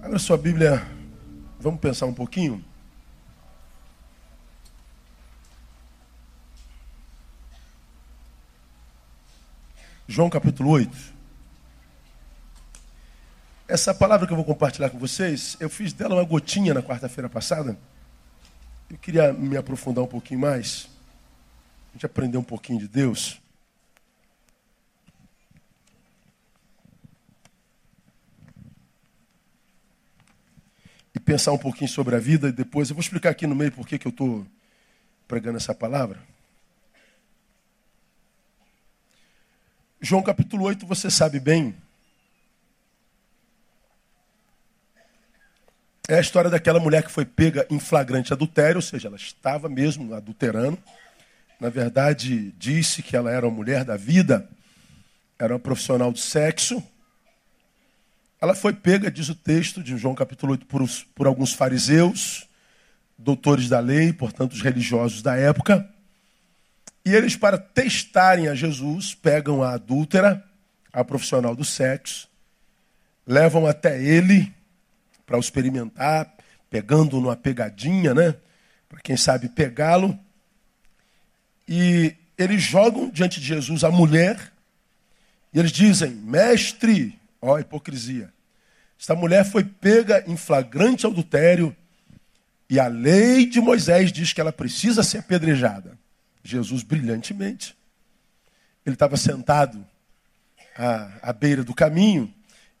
Abra sua Bíblia, vamos pensar um pouquinho. João capítulo 8. Essa palavra que eu vou compartilhar com vocês, eu fiz dela uma gotinha na quarta-feira passada. Eu queria me aprofundar um pouquinho mais. A gente aprender um pouquinho de Deus. Pensar um pouquinho sobre a vida e depois eu vou explicar aqui no meio por que eu estou pregando essa palavra. João capítulo 8, você sabe bem. É a história daquela mulher que foi pega em flagrante adultério, ou seja, ela estava mesmo adulterando. Na verdade, disse que ela era uma mulher da vida, era uma profissional de sexo. Ela foi pega, diz o texto de João capítulo 8, por, por alguns fariseus, doutores da lei, portanto, os religiosos da época. E eles, para testarem a Jesus, pegam a adúltera, a profissional do sexo, levam até ele para experimentar, pegando numa pegadinha, né? Para quem sabe pegá-lo. E eles jogam diante de Jesus a mulher, e eles dizem: Mestre, ó, hipocrisia. Esta mulher foi pega em flagrante adultério, e a lei de Moisés diz que ela precisa ser apedrejada. Jesus brilhantemente. Ele estava sentado à, à beira do caminho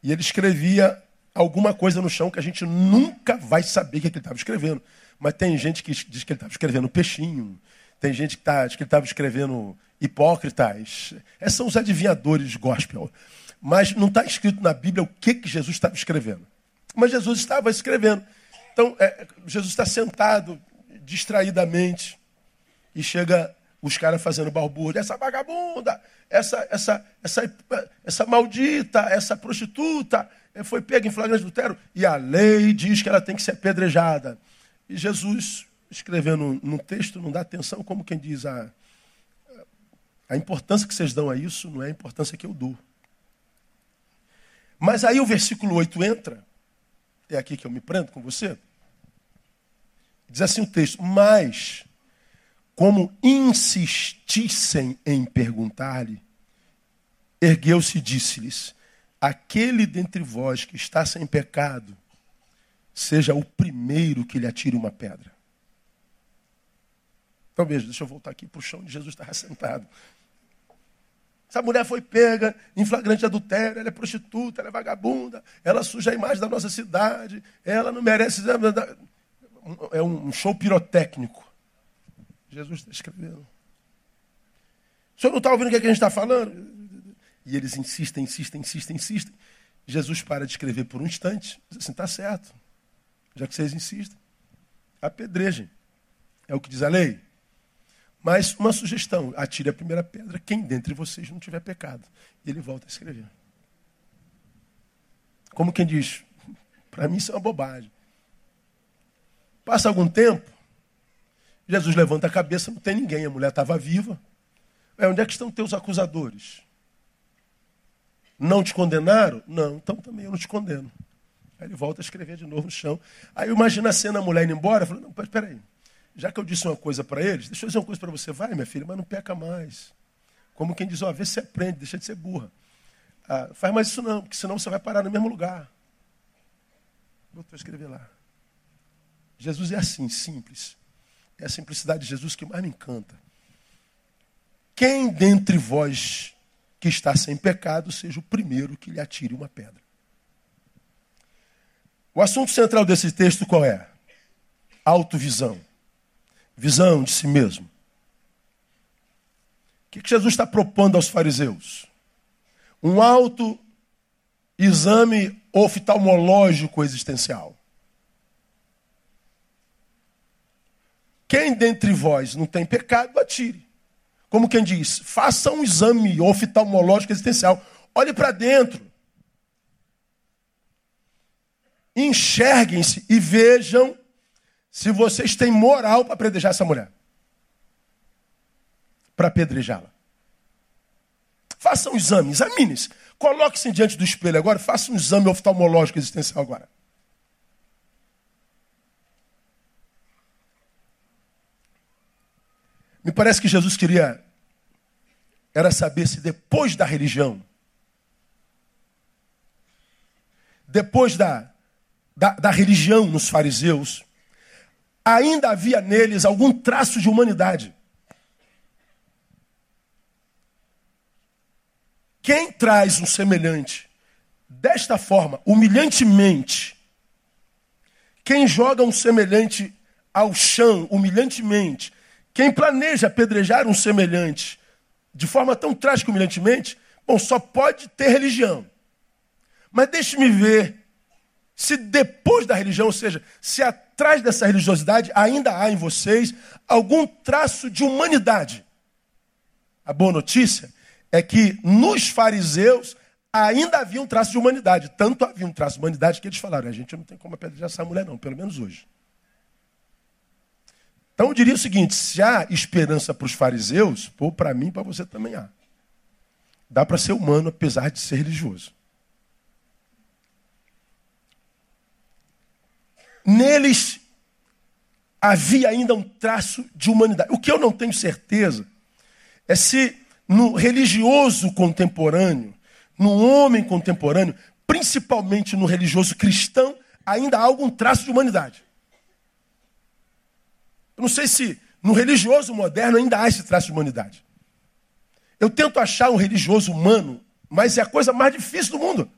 e ele escrevia alguma coisa no chão que a gente nunca vai saber o que, é que ele estava escrevendo. Mas tem gente que diz que ele estava escrevendo peixinho, tem gente que tá, diz que ele estava escrevendo hipócritas. Esses são os adivinhadores gospel. Mas não está escrito na Bíblia o que, que Jesus estava escrevendo. Mas Jesus estava escrevendo. Então, é, Jesus está sentado distraidamente e chega os caras fazendo balbúrdia. Essa vagabunda, essa, essa, essa, essa maldita, essa prostituta eh, foi pega em flagrante adultério e a lei diz que ela tem que ser apedrejada. E Jesus, escrevendo no texto, não dá atenção, como quem diz a, a importância que vocês dão a isso não é a importância que eu dou. Mas aí o versículo 8 entra, é aqui que eu me prendo com você. Diz assim o texto: Mas como insistissem em perguntar-lhe, ergueu-se e disse-lhes: Aquele dentre vós que está sem pecado, seja o primeiro que lhe atire uma pedra. Então veja, deixa eu voltar aqui para o chão onde Jesus estava sentado. Essa mulher foi pega em flagrante adultério, ela é prostituta, ela é vagabunda, ela suja a imagem da nossa cidade, ela não merece. É um show pirotécnico. Jesus está escrevendo. O senhor não está ouvindo o que, é que a gente está falando? E eles insistem, insistem, insistem, insistem. Jesus para de escrever por um instante. Diz assim, está certo. Já que vocês insistem. Apedrejem. É o que diz a lei. Mas uma sugestão: atire a primeira pedra quem dentre vocês não tiver pecado. E ele volta a escrever. Como quem diz, para mim isso é uma bobagem. Passa algum tempo, Jesus levanta a cabeça, não tem ninguém, a mulher estava viva. É, onde é que estão teus acusadores? Não te condenaram? Não, então também eu não te condeno. Aí ele volta a escrever de novo no chão. Aí imagina a cena, a mulher indo embora, falando, não, peraí, já que eu disse uma coisa para eles, deixa eu dizer uma coisa para você, vai minha filha, mas não peca mais. Como quem diz, ó, vê se aprende, deixa de ser burra. Ah, faz mais isso não, porque senão você vai parar no mesmo lugar. A escrever lá. Jesus é assim, simples. É a simplicidade de Jesus que mais me encanta. Quem dentre vós que está sem pecado seja o primeiro que lhe atire uma pedra. O assunto central desse texto qual é? Autovisão. Visão de si mesmo. O que Jesus está propondo aos fariseus? Um alto exame oftalmológico existencial. Quem dentre vós não tem pecado, atire. Como quem diz, faça um exame oftalmológico existencial. Olhe para dentro. Enxerguem-se e vejam se vocês têm moral para apedrejar essa mulher. Para apedrejá-la. Faça um exame, examine-se. Coloque-se diante do espelho agora, faça um exame oftalmológico existencial agora. Me parece que Jesus queria era saber se depois da religião, depois da, da, da religião nos fariseus, ainda havia neles algum traço de humanidade. Quem traz um semelhante desta forma, humilhantemente, quem joga um semelhante ao chão, humilhantemente, quem planeja apedrejar um semelhante de forma tão trágica humilhantemente, bom, só pode ter religião. Mas deixe-me ver se depois da religião, ou seja, se atrás dessa religiosidade ainda há em vocês algum traço de humanidade. A boa notícia é que nos fariseus ainda havia um traço de humanidade. Tanto havia um traço de humanidade que eles falaram: a gente não tem como apedrejar essa mulher, não, pelo menos hoje. Então eu diria o seguinte: se há esperança para os fariseus, pô, para mim para você também há. Dá para ser humano apesar de ser religioso. Neles havia ainda um traço de humanidade. O que eu não tenho certeza é se no religioso contemporâneo, no homem contemporâneo, principalmente no religioso cristão, ainda há algum traço de humanidade. Eu não sei se no religioso moderno ainda há esse traço de humanidade. Eu tento achar um religioso humano, mas é a coisa mais difícil do mundo.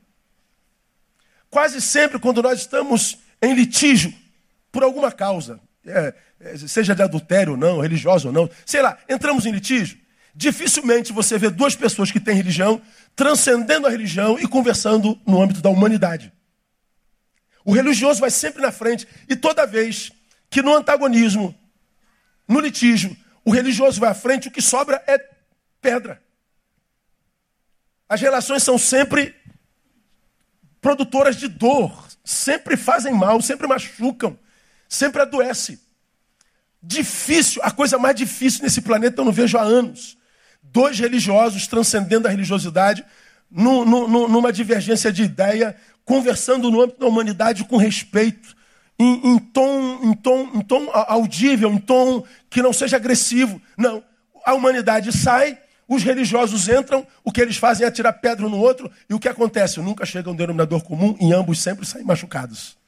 Quase sempre, quando nós estamos em litígio por alguma causa, é, é seja de adultério ou não, religioso ou não, sei lá, entramos em litígio. Dificilmente você vê duas pessoas que têm religião transcendendo a religião e conversando no âmbito da humanidade. O religioso vai sempre na frente e toda vez que no antagonismo, no litígio, o religioso vai à frente, o que sobra é pedra. As relações são sempre produtoras de dor, sempre fazem mal, sempre machucam, sempre adoecem. Difícil, a coisa mais difícil nesse planeta eu não vejo há anos dois religiosos transcendendo a religiosidade, no, no, numa divergência de ideia, conversando no âmbito da humanidade com respeito, em, em, tom, em, tom, em tom audível, em tom que não seja agressivo. Não. A humanidade sai, os religiosos entram, o que eles fazem é tirar pedra no outro, e o que acontece? Nunca chega um denominador comum, e ambos sempre saem machucados.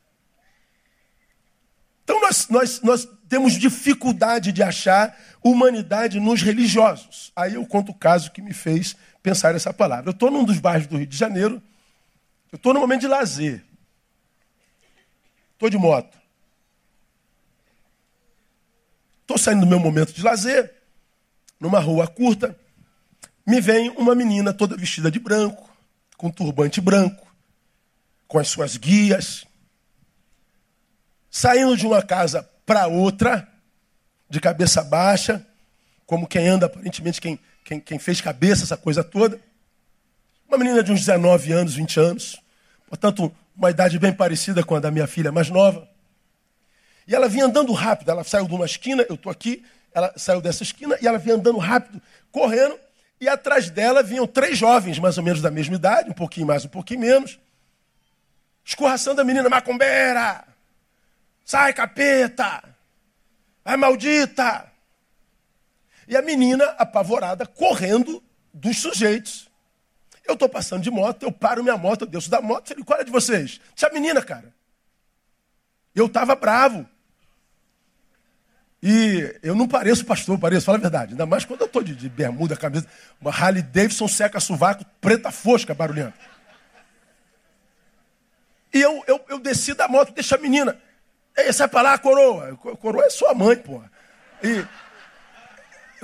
Então nós, nós, nós temos dificuldade de achar humanidade nos religiosos. Aí eu conto o caso que me fez pensar essa palavra. Eu estou num dos bairros do Rio de Janeiro, eu estou num momento de lazer. Estou de moto. Estou saindo do meu momento de lazer, numa rua curta, me vem uma menina toda vestida de branco, com turbante branco, com as suas guias, saindo de uma casa para outra, de cabeça baixa, como quem anda, aparentemente, quem, quem, quem fez cabeça, essa coisa toda. Uma menina de uns 19 anos, 20 anos, portanto, uma idade bem parecida com a da minha filha mais nova. E ela vinha andando rápido, ela saiu de uma esquina, eu estou aqui, ela saiu dessa esquina e ela vinha andando rápido, correndo, e atrás dela vinham três jovens, mais ou menos da mesma idade, um pouquinho mais, um pouquinho menos, escorraçando a menina macumbeira, Sai, capeta! Vai, maldita! E a menina, apavorada, correndo dos sujeitos. Eu estou passando de moto, eu paro minha moto, Deus da moto. Falei, qual é de vocês? Tinha a menina, cara. Eu estava bravo. E eu não pareço pastor, pareço, fala a verdade. Ainda mais quando eu estou de, de, bermuda, camisa. Uma Harley Davidson seca sovaco, preta fosca, barulhenta. E eu, eu, eu desci da moto, deixa a menina. Ei, sai pra lá, coroa. Coroa é sua mãe, pô. E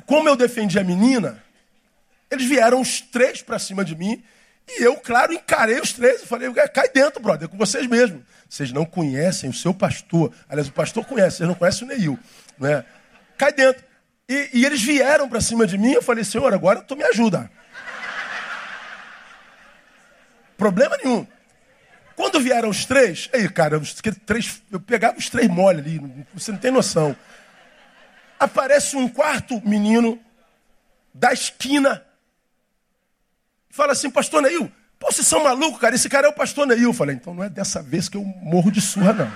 como eu defendi a menina, eles vieram os três para cima de mim. E eu, claro, encarei os três e falei, cai dentro, brother, é com vocês mesmos. Vocês não conhecem o seu pastor. Aliás, o pastor conhece, vocês não conhecem o Neil. Não é? Cai dentro. E, e eles vieram para cima de mim, eu falei, senhor, agora tu me ajuda. Problema nenhum. Quando vieram os três, aí, cara, os três, eu pegava os três mole ali, você não tem noção. Aparece um quarto menino da esquina. Fala assim, pastor Neil, pô, vocês são malucos, cara, esse cara é o pastor Neil. Eu falei, então não é dessa vez que eu morro de surra, não.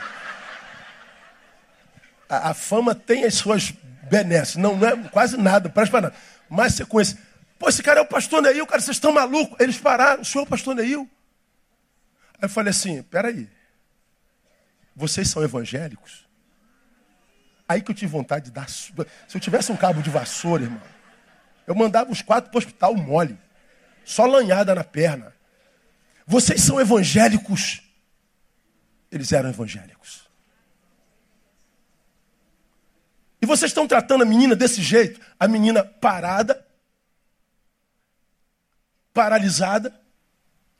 A, a fama tem as suas benesse. Não, não é quase nada, não presta para nada. Mas conhece. Pô, esse cara é o pastor Neil, cara, vocês estão malucos. Eles pararam, o senhor é o pastor Neil. Aí eu falei assim, peraí. Vocês são evangélicos? Aí que eu tive vontade de dar. Se eu tivesse um cabo de vassoura, irmão, eu mandava os quatro para o hospital mole. Só lanhada na perna. Vocês são evangélicos? Eles eram evangélicos. E vocês estão tratando a menina desse jeito? A menina parada, paralisada,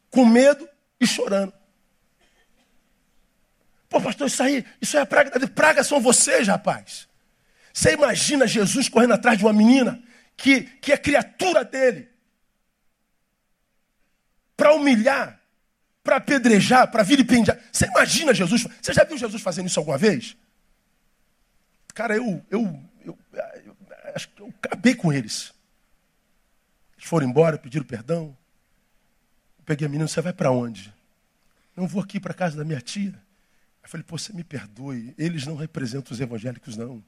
com medo e chorando. Pô, pastor, isso aí, isso é a praga. Praga são vocês, rapaz. Você imagina Jesus correndo atrás de uma menina que, que é criatura dele para humilhar, para apedrejar, para vilipendiar. Você imagina Jesus? Você já viu Jesus fazendo isso alguma vez? Cara, eu, eu, eu, eu acho que eu acabei com eles. Eles foram embora, pediram perdão. Eu peguei a menina, você vai para onde? Não vou aqui para casa da minha tia. Eu falei, pô, você me perdoe. Eles não representam os evangélicos, não.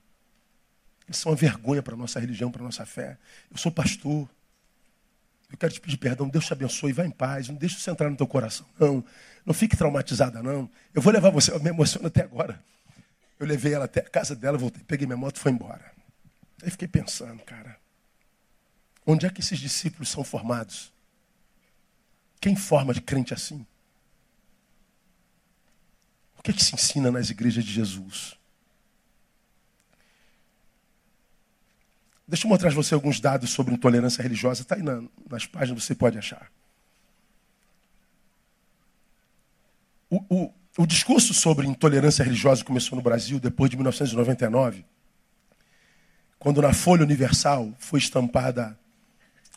Eles são uma vergonha para a nossa religião, para a nossa fé. Eu sou pastor. Eu quero te pedir perdão. Deus te abençoe. Vá em paz. Não deixe isso entrar no teu coração. Não. Não fique traumatizada, não. Eu vou levar você. Eu me emociono até agora. Eu levei ela até a casa dela, voltei, peguei minha moto e fui embora. Aí fiquei pensando, cara. Onde é que esses discípulos são formados? Quem forma de crente assim? O que, é que se ensina nas igrejas de Jesus? Deixa eu mostrar você alguns dados sobre intolerância religiosa. Está aí na, nas páginas, você pode achar. O, o, discurso sobre intolerância religiosa começou no Brasil depois de 1999, quando na Folha Universal foi estampada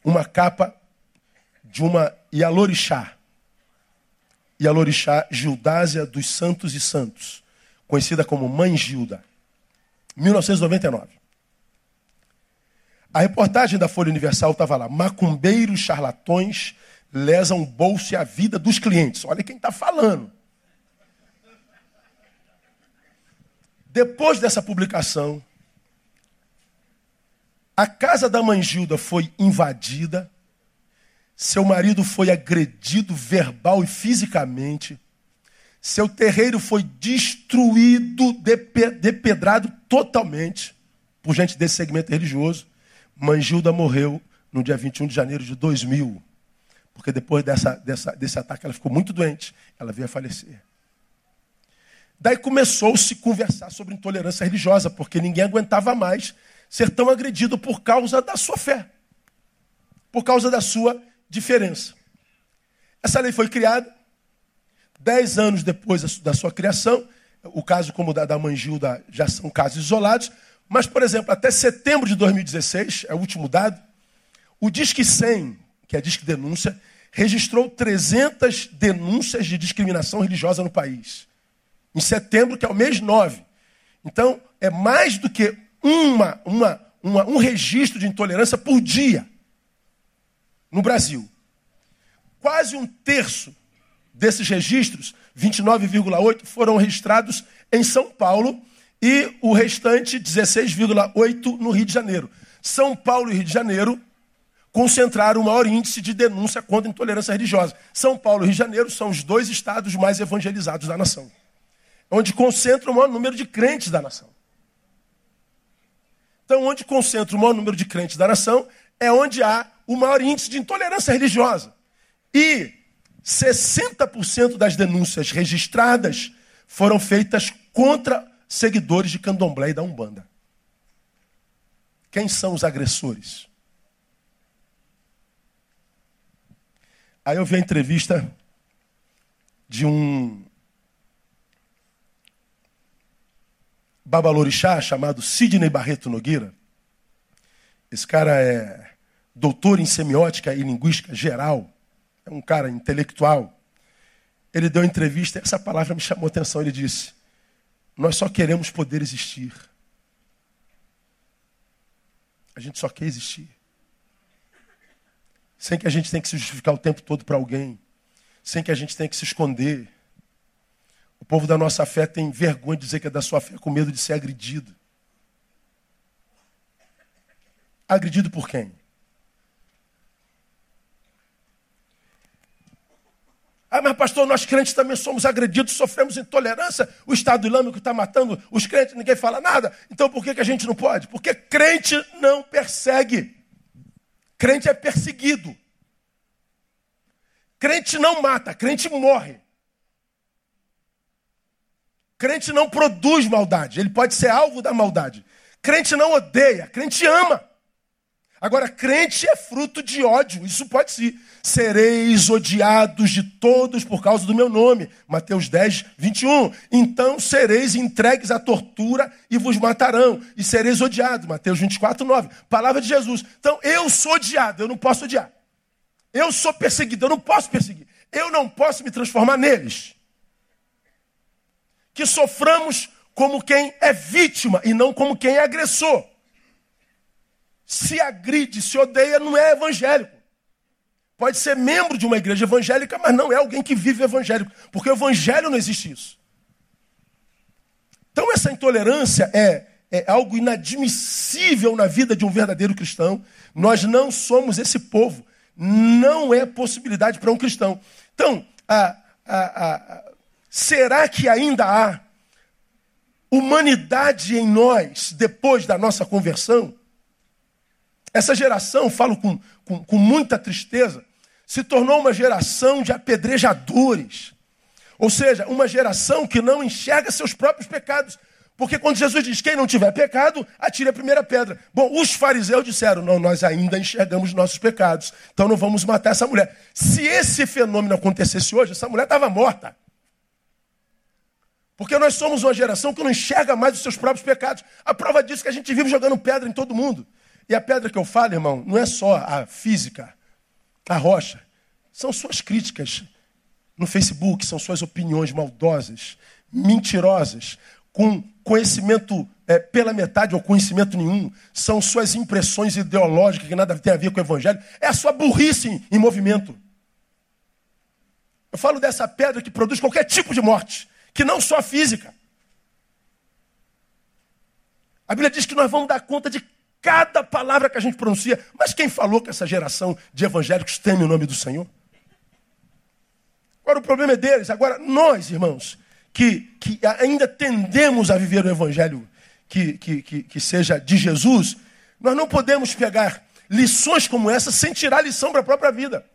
uma capa de uma Yalorixá. Yalorixá Gildásia dos Santos e Santos, conhecida como Mãe Gilda. 1999. A reportagem da Folha Universal estava lá. Macumbeiros charlatões lesam o bolso e a vida dos clientes. Olha quem está falando. Depois dessa publicação, a casa da mãe Gilda foi invadida, seu marido foi agredido verbal e fisicamente, seu terreiro foi destruído, depedrado totalmente por gente desse segmento religioso. Mangilda morreu no dia 21 de janeiro de 2000. Porque depois dessa, dessa, desse ataque ela ficou muito doente. Ela veio a falecer. Daí começou-se conversar sobre intolerância religiosa, porque ninguém aguentava mais ser tão agredido por causa da sua fé, por causa da sua diferença. Essa lei foi criada dez anos depois da sua criação. O caso como o da, da Mangilda já são casos isolados, mas, por exemplo, até setembro de 2016, é o último dado, o Disque 100, que é a Disque Denúncia, registrou 300 denúncias de discriminação religiosa no país. Em setembro, que é o mês 9. Então, é mais do que uma, uma, uma, um registro de intolerância por dia no Brasil. Quase um terço desses registros, 29,8, foram registrados em São Paulo e o restante, 16,8% no Rio de Janeiro. São Paulo e Rio de Janeiro concentraram o maior índice de denúncia contra a intolerância religiosa. São Paulo e Rio de Janeiro são os dois estados mais evangelizados da nação, onde concentra o maior número de crentes da nação. Então, onde concentra o maior número de crentes da nação é onde há o maior índice de intolerância religiosa. E 60% das denúncias registradas foram feitas contra seguidores de candomblé e da Umbanda. Quem são os agressores? Aí eu vi a entrevista de um babalorixá chamado Sidney Barreto Nogueira. Esse cara é doutor em semiótica e linguística geral, é um cara intelectual. Ele deu entrevista, essa palavra me chamou a atenção. Ele disse: nós só queremos poder existir. A gente só quer existir. Sem que a gente tenha que se justificar o tempo todo para alguém. Sem que a gente tenha que se esconder. Povo da nossa fé tem vergonha de dizer que é da sua fé com medo de ser agredido. Agredido por quem? Ah, mas pastor, nós crentes também somos agredidos, sofremos intolerância. O Estado Islâmico está matando os crentes, ninguém fala nada. Então por que, que a gente não pode? Porque crente não persegue. Crente é perseguido. Crente não mata, crente morre. Crente não produz maldade, ele pode ser alvo da maldade. Crente não odeia, crente ama. Agora, crente é fruto de ódio, isso pode ser. Sereis odiados de todos por causa do meu nome. Mateus 10, 21. Então sereis entregues à tortura e vos matarão. E sereis odiados. Mateus 24, 9. Palavra de Jesus. Então eu sou odiado, eu não posso odiar. Eu sou perseguido, eu não posso perseguir. Eu não posso me transformar neles. Que soframos como quem é vítima e não como quem é agressor se agride, se odeia, não é evangélico. Pode ser membro de uma igreja evangélica, mas não é alguém que vive evangélico, porque o evangelho não existe isso. Então essa intolerância é, é algo inadmissível na vida de um verdadeiro cristão. Nós não somos esse povo. Não é possibilidade para um cristão. Então, a, a, a, será que ainda há humanidade em nós depois da nossa conversão? Essa geração, falo com, com, com muita tristeza, se tornou uma geração de apedrejadores. Ou seja, uma geração que não enxerga seus próprios pecados. Porque quando Jesus diz: quem não tiver pecado, atire a primeira pedra. Bom, os fariseus disseram: não, nós ainda enxergamos nossos pecados, então não vamos matar essa mulher. Se esse fenômeno acontecesse hoje, essa mulher estava morta. Porque nós somos uma geração que não enxerga mais os seus próprios pecados. A prova disso é que a gente vive jogando pedra em todo mundo. E a pedra que eu falo, irmão, não é só a física, a rocha. São suas críticas no Facebook, são suas opiniões maldosas, mentirosas, com conhecimento é, pela metade ou conhecimento nenhum. São suas impressões ideológicas que nada tem a ver com o evangelho. É a sua burrice em, em movimento. Eu falo dessa pedra que produz qualquer tipo de morte, que não só física. A Bíblia diz que nós vamos dar conta de cada palavra que a gente pronuncia. Mas quem falou que essa geração de evangélicos teme o nome do Senhor? Agora o problema é deles. Agora, nós, irmãos, que, que ainda tendemos a viver o evangelho que, que, que, que seja de Jesus, nós não podemos pegar lições como essa sem tirar lição para a própria vida.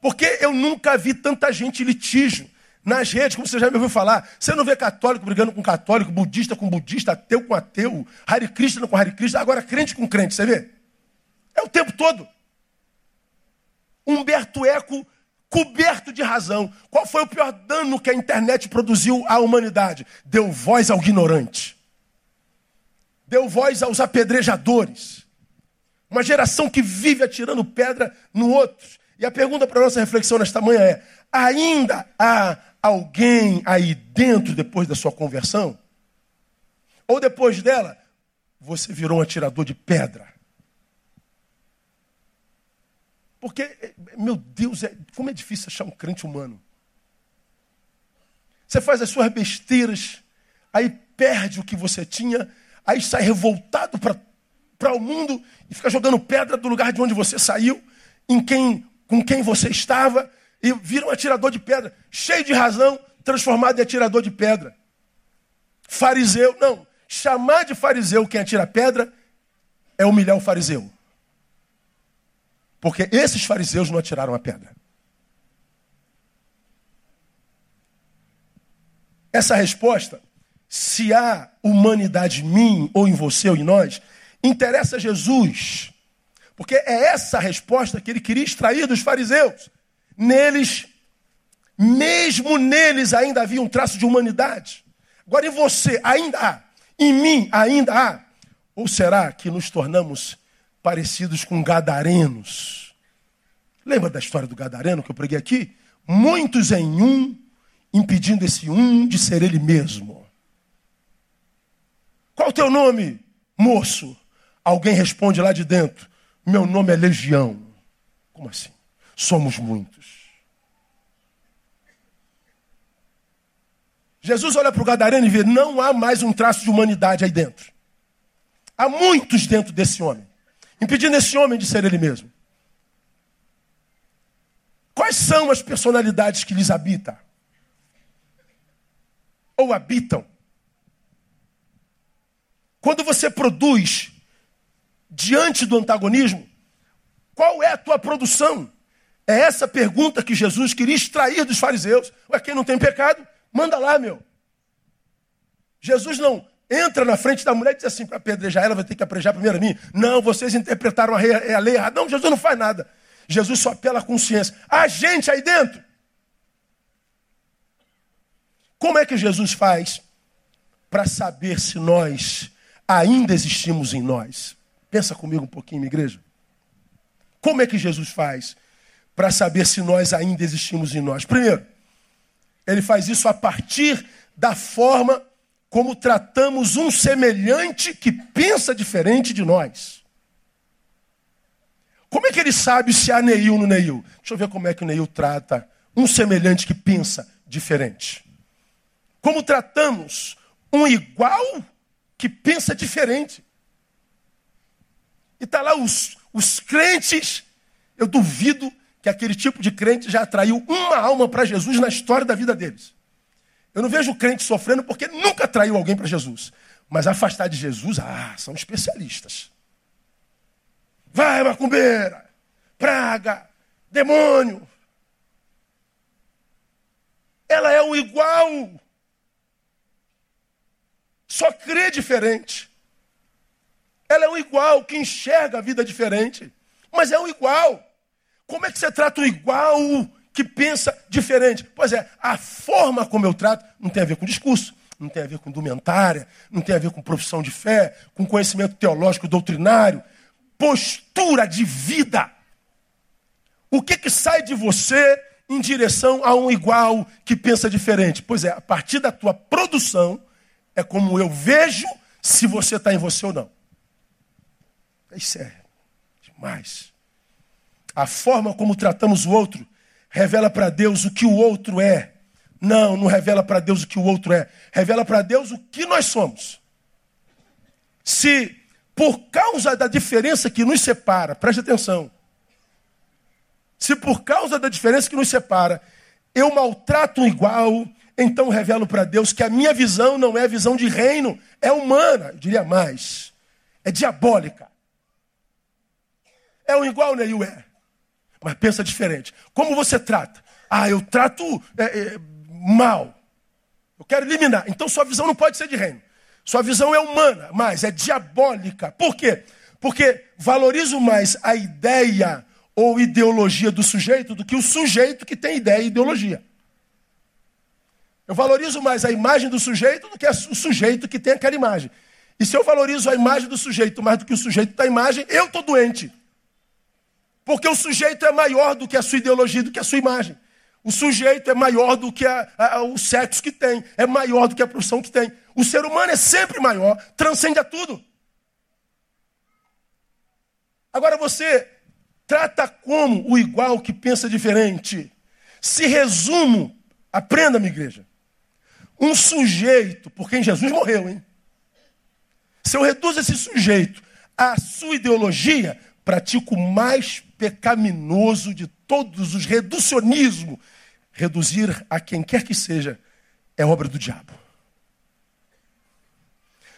Porque eu nunca vi tanta gente litígio nas redes, como você já me ouviu falar, você não vê católico brigando com católico, budista com budista, ateu com ateu, Hare Krishna com Hare Krishna, agora crente com crente, você vê? É o tempo todo. Humberto Eco coberto de razão. Qual foi o pior dano que a internet produziu à humanidade? Deu voz ao ignorante. Deu voz aos apedrejadores. Uma geração que vive atirando pedra no outro. E a pergunta para nossa reflexão nesta manhã é: ainda há alguém aí dentro depois da sua conversão? Ou depois dela, você virou um atirador de pedra? Porque, meu Deus, é, como é difícil achar um crente humano. Você faz as suas besteiras, aí perde o que você tinha, aí sai revoltado para o mundo e fica jogando pedra do lugar de onde você saiu, em quem, com quem você estava, e vira um atirador de pedra, cheio de razão, transformado em atirador de pedra. Fariseu, não. Chamar de fariseu quem atira pedra é humilhar o fariseu. Porque esses fariseus não atiraram a pedra. Essa resposta, se há humanidade em mim, ou em você, ou em nós, interessa a Jesus. Porque é essa resposta que ele queria extrair dos fariseus. Neles, mesmo neles ainda havia um traço de humanidade. Agora em você ainda há, em mim ainda há. Ou será que nos tornamos parecidos com gadarenos? Lembra da história do gadareno que eu preguei aqui? Muitos em um, impedindo esse um de ser ele mesmo. Qual o teu nome, moço? Alguém responde lá de dentro: Meu nome é Legião. Como assim? Somos muitos. Jesus olha para o Gadareno e vê: não há mais um traço de humanidade aí dentro. Há muitos dentro desse homem, impedindo esse homem de ser ele mesmo. Quais são as personalidades que lhes habitam? Ou habitam? Quando você produz diante do antagonismo, qual é a tua produção? É essa pergunta que Jesus queria extrair dos fariseus. Ué, quem não tem pecado, manda lá, meu. Jesus não entra na frente da mulher e diz assim, para apedrejar ela, vai ter que apedrejar primeiro a mim. Não, vocês interpretaram a lei, a lei errada. Não, Jesus não faz nada. Jesus só apela à consciência. A gente aí dentro. Como é que Jesus faz para saber se nós ainda existimos em nós? Pensa comigo um pouquinho, minha igreja. Como é que Jesus faz para saber se nós ainda existimos em nós? Primeiro, ele faz isso a partir da forma como tratamos um semelhante que pensa diferente de nós. Como é que ele sabe se há Neil no Neil? Deixa eu ver como é que o Neil trata um semelhante que pensa diferente. Como tratamos um igual que pensa diferente. E está lá os, os crentes, eu duvido que aquele tipo de crente já atraiu uma alma para Jesus na história da vida deles. Eu não vejo crente sofrendo porque nunca atraiu alguém para Jesus. Mas afastar de Jesus, ah, são especialistas. Vai, macumbeira, praga, demônio. Ela é um igual. Só crê diferente. Ela é um igual que enxerga a vida diferente. Mas é um igual. Como é que você trata um igual que pensa diferente? Pois é, a forma como eu trato não tem a ver com discurso, não tem a ver com indumentária, não tem a ver com profissão de fé, com conhecimento teológico doutrinário, postura de vida. O que, que sai de você em direção a um igual que pensa diferente? Pois é, a partir da tua produção, é como eu vejo se você está em você ou não. Isso é demais. A forma como tratamos o outro revela para Deus o que o outro é. Não, não revela para Deus o que o outro é. Revela para Deus o que nós somos. Se por causa da diferença que nos separa, preste atenção. Se por causa da diferença que nos separa, eu maltrato igual, então revelo para Deus que a minha visão não é visão de reino, é humana, eu diria mais, é diabólica. É um igual, Neil? É. Mas pensa diferente. Como você trata? Ah, eu trato é, é, mal. Eu quero eliminar. Então sua visão não pode ser de reino. Sua visão é humana, mas é diabólica. Por quê? Porque valorizo mais a ideia ou ideologia do sujeito do que o sujeito que tem ideia e ideologia. Eu valorizo mais a imagem do sujeito do que o sujeito que tem aquela imagem. E se eu valorizo a imagem do sujeito mais do que o sujeito da imagem, eu estou doente. Porque o sujeito é maior do que a sua ideologia, do que a sua imagem. O sujeito é maior do que a, a, o sexo que tem, é maior do que a profissão que tem. O ser humano é sempre maior, transcende a tudo. Agora você trata como o igual que pensa diferente. Se resumo, aprenda, minha igreja. Um sujeito, por quem Jesus morreu, hein? Se eu reduzo esse sujeito à sua ideologia, pratico mais pecaminoso de todos os reducionismo reduzir a quem quer que seja é obra do diabo.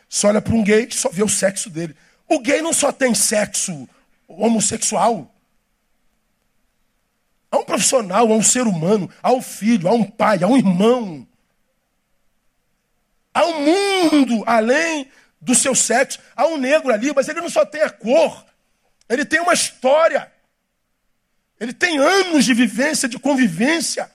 Só olha para um gay, só vê o sexo dele. O gay não só tem sexo homossexual. Há um profissional, há um ser humano, há um filho, há um pai, há um irmão. Há um mundo além do seu sexo. Há um negro ali, mas ele não só tem a cor, ele tem uma história. Ele tem anos de vivência, de convivência.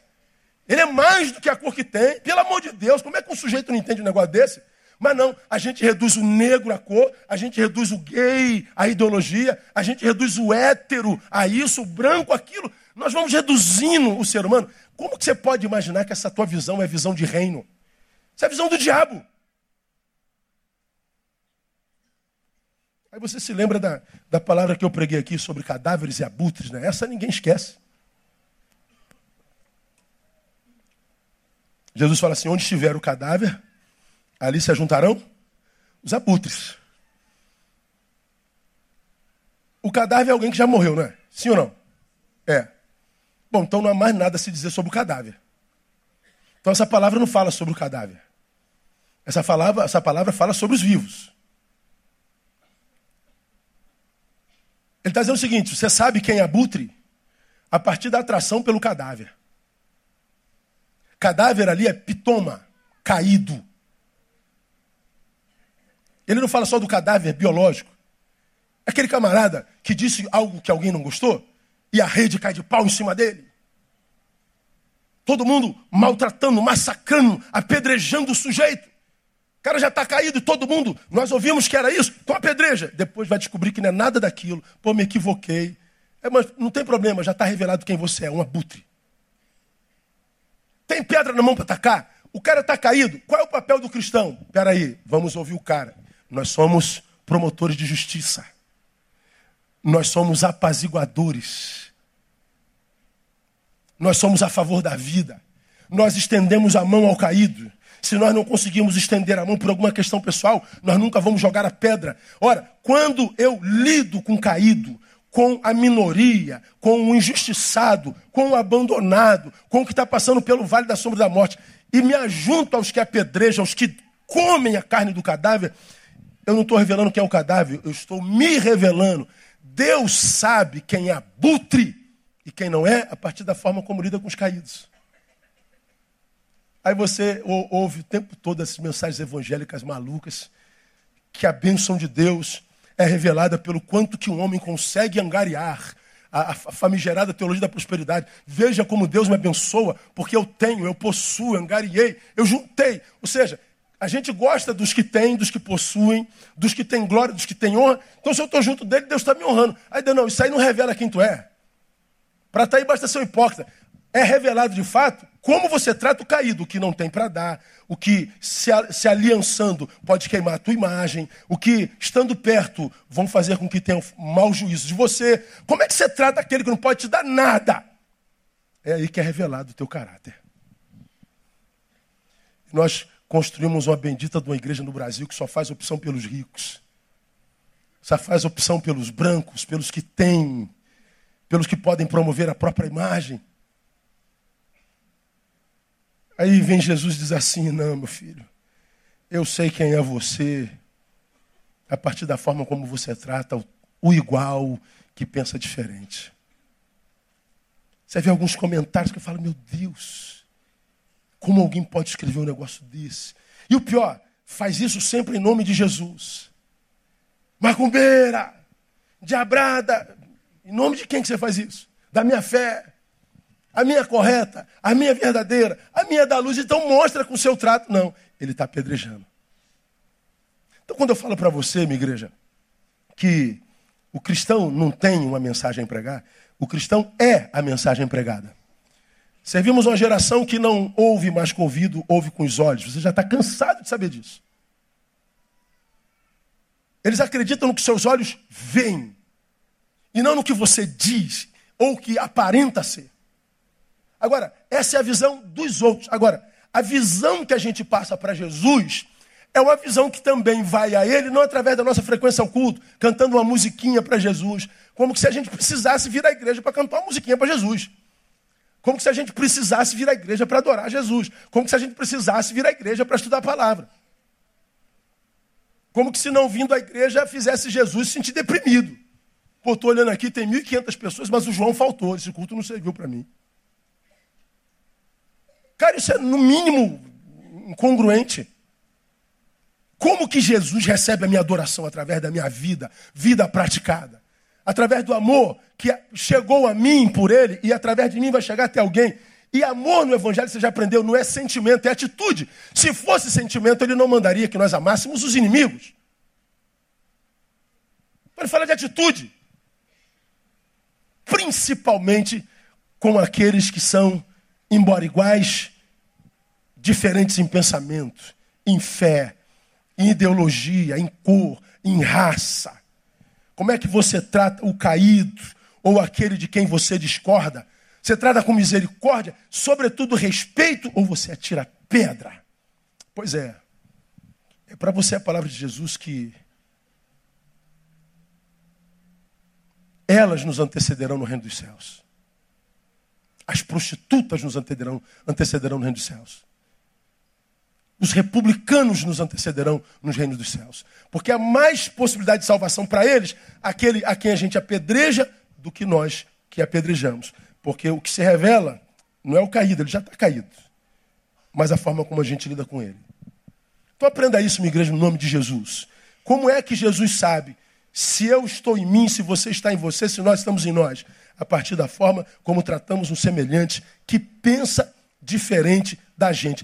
Ele é mais do que a cor que tem. Pelo amor de Deus, como é que um sujeito não entende um negócio desse? Mas não, a gente reduz o negro à cor, a gente reduz o gay à ideologia, a gente reduz o hétero a isso, o branco aquilo. Nós vamos reduzindo o ser humano. Como que você pode imaginar que essa tua visão é visão de reino? Isso é visão do diabo. Aí você se lembra da, da palavra que eu preguei aqui sobre cadáveres e abutres, né? Essa ninguém esquece. Jesus fala assim: onde estiver o cadáver, ali se ajuntarão os abutres. O cadáver é alguém que já morreu, não é? Sim ou não? É. Bom, então não há mais nada a se dizer sobre o cadáver. Então essa palavra não fala sobre o cadáver. Essa palavra, essa palavra fala sobre os vivos. Ele está dizendo o seguinte: você sabe quem é abutre? A partir da atração pelo cadáver. Cadáver ali é pitoma, caído. Ele não fala só do cadáver biológico. Aquele camarada que disse algo que alguém não gostou e a rede cai de pau em cima dele. Todo mundo maltratando, massacrando, apedrejando o sujeito. O cara já está caído e todo mundo, nós ouvimos que era isso, então apedreja. Depois vai descobrir que não é nada daquilo. Pô, me equivoquei. É, mas não tem problema, já está revelado quem você é, um abutre. Tem pedra na mão para atacar? O cara está caído. Qual é o papel do cristão? Espera aí, vamos ouvir o cara. Nós somos promotores de justiça. Nós somos apaziguadores. Nós somos a favor da vida. Nós estendemos a mão ao caído. Se nós não conseguimos estender a mão por alguma questão pessoal, nós nunca vamos jogar a pedra. Ora, quando eu lido com o caído, com a minoria, com o injustiçado, com o abandonado, com o que está passando pelo vale da sombra da morte, e me ajunto aos que apedrejam, aos que comem a carne do cadáver, eu não estou revelando quem é o cadáver, eu estou me revelando. Deus sabe quem é abutre e quem não é, a partir da forma como lida com os caídos. Aí você ouve o tempo todo essas mensagens evangélicas malucas, que a bênção de Deus é revelada pelo quanto que um homem consegue angariar a, famigerada teologia da prosperidade. Veja como Deus me abençoa, porque eu tenho, eu possuo, angariei, eu juntei. Ou seja, a gente gosta dos que têm, dos que possuem, dos que têm glória, dos que têm honra. Então, se eu estou junto dele, Deus está me honrando. Aí, não, isso aí não revela quem tu é. Para estar tá aí basta ser um hipócrita é revelado de fato como você trata o caído, o que não tem para dar, o que se, se aliançando pode queimar a tua imagem, o que estando perto vão fazer com que tenham mau juízo de você. Como é que você trata aquele que não pode te dar nada? É aí que é revelado o teu caráter. Nós construímos uma bendita de uma igreja no Brasil que só faz opção pelos ricos. Só faz opção pelos brancos, pelos que têm, pelos que podem promover a própria imagem. Aí vem Jesus e diz assim: Não, meu filho, eu sei quem é você, a partir da forma como você trata o igual que pensa diferente. Você vê alguns comentários que eu falo: Meu Deus, como alguém pode escrever um negócio desse? E o pior, faz isso sempre em nome de Jesus. Macumbeira, diabrada, em nome de quem que você faz isso? Da minha fé a minha correta, a minha verdadeira, a minha da luz. Então mostra com o seu trato. Não, ele está apedrejando. Então quando eu falo para você, minha igreja, que o cristão não tem uma mensagem a pregar, o cristão é a mensagem pregada. Servimos uma geração que não ouve mais com o ouvido, ouve com os olhos. Você já está cansado de saber disso. Eles acreditam no que seus olhos veem, e não no que você diz, ou que aparenta ser. Agora, essa é a visão dos outros. Agora, a visão que a gente passa para Jesus é uma visão que também vai a Ele, não através da nossa frequência ao culto, cantando uma musiquinha para Jesus, como se a gente precisasse vir à igreja para cantar uma musiquinha para Jesus. Como se a gente precisasse vir à igreja para adorar Jesus. Como se a gente precisasse vir à igreja para estudar a palavra. Como que se não vindo à igreja fizesse Jesus se sentir deprimido. Pô, estou olhando aqui, tem 1.500 pessoas, mas o João faltou. Esse culto não serviu para mim. Cara, isso é no mínimo incongruente. Como que Jesus recebe a minha adoração através da minha vida, vida praticada? Através do amor que chegou a mim por ele e através de mim vai chegar até alguém. E amor no Evangelho, você já aprendeu, não é sentimento, é atitude. Se fosse sentimento, ele não mandaria que nós amássemos os inimigos. Ele fala de atitude. Principalmente com aqueles que são, embora iguais, diferentes em pensamento, em fé, em ideologia, em cor, em raça. Como é que você trata o caído ou aquele de quem você discorda? Você trata com misericórdia, sobretudo respeito, ou você atira pedra? Pois é. É para você a palavra de Jesus que elas nos antecederão no reino dos céus. As prostitutas nos antecederão, antecederão no reino dos céus. Os republicanos nos antecederão nos reinos dos céus. Porque há mais possibilidade de salvação para eles, aquele a quem a gente apedreja, do que nós que apedrejamos. Porque o que se revela não é o caído, ele já está caído. Mas a forma como a gente lida com ele. Então aprenda isso, minha igreja, no nome de Jesus. Como é que Jesus sabe se eu estou em mim, se você está em você, se nós estamos em nós? A partir da forma como tratamos um semelhante que pensa diferente da gente.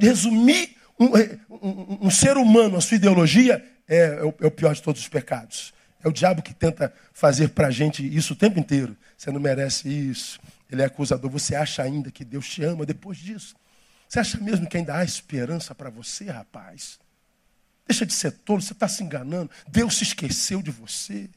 Resumir um, um, um ser humano, a sua ideologia, é, é, o, é o pior de todos os pecados. É o diabo que tenta fazer para a gente isso o tempo inteiro. Você não merece isso. Ele é acusador. Você acha ainda que Deus te ama depois disso? Você acha mesmo que ainda há esperança para você, rapaz? Deixa de ser tolo, você está se enganando. Deus se esqueceu de você.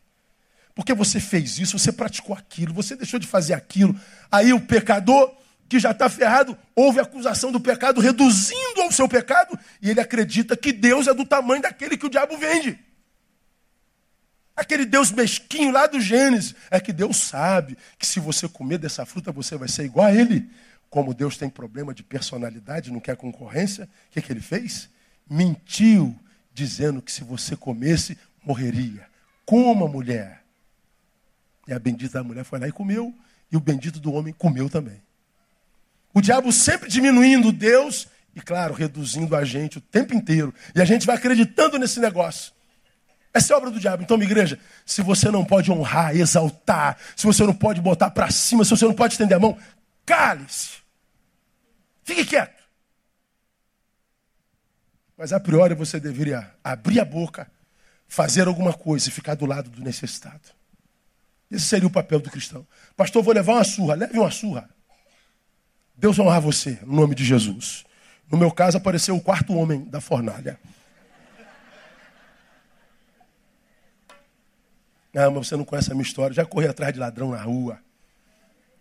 Porque você fez isso, você praticou aquilo, você deixou de fazer aquilo. Aí o pecador, que já está ferrado, ouve a acusação do pecado, reduzindo ao seu pecado, e ele acredita que Deus é do tamanho daquele que o diabo vende. Aquele Deus mesquinho lá do Gênesis. É que Deus sabe que se você comer dessa fruta, você vai ser igual a ele. Como Deus tem problema de personalidade, não quer concorrência, o que, que ele fez? Mentiu, dizendo que se você comesse, morreria. Como a mulher. E a bendita da mulher foi lá e comeu, e o bendito do homem comeu também. O diabo sempre diminuindo Deus e, claro, reduzindo a gente o tempo inteiro. E a gente vai acreditando nesse negócio. Essa é obra do diabo. Então, minha igreja, se você não pode honrar, exaltar, se você não pode botar para cima, se você não pode estender a mão, cale-se. Fique quieto. Mas a priori você deveria abrir a boca, fazer alguma coisa e ficar do lado do necessitado. Esse seria o papel do cristão. Pastor, vou levar uma surra. Leve uma surra. Deus vai honrar você, no nome de Jesus. No meu caso, apareceu o quarto homem da fornalha. Ah, mas você não conhece a minha história. Já corri atrás de ladrão na rua.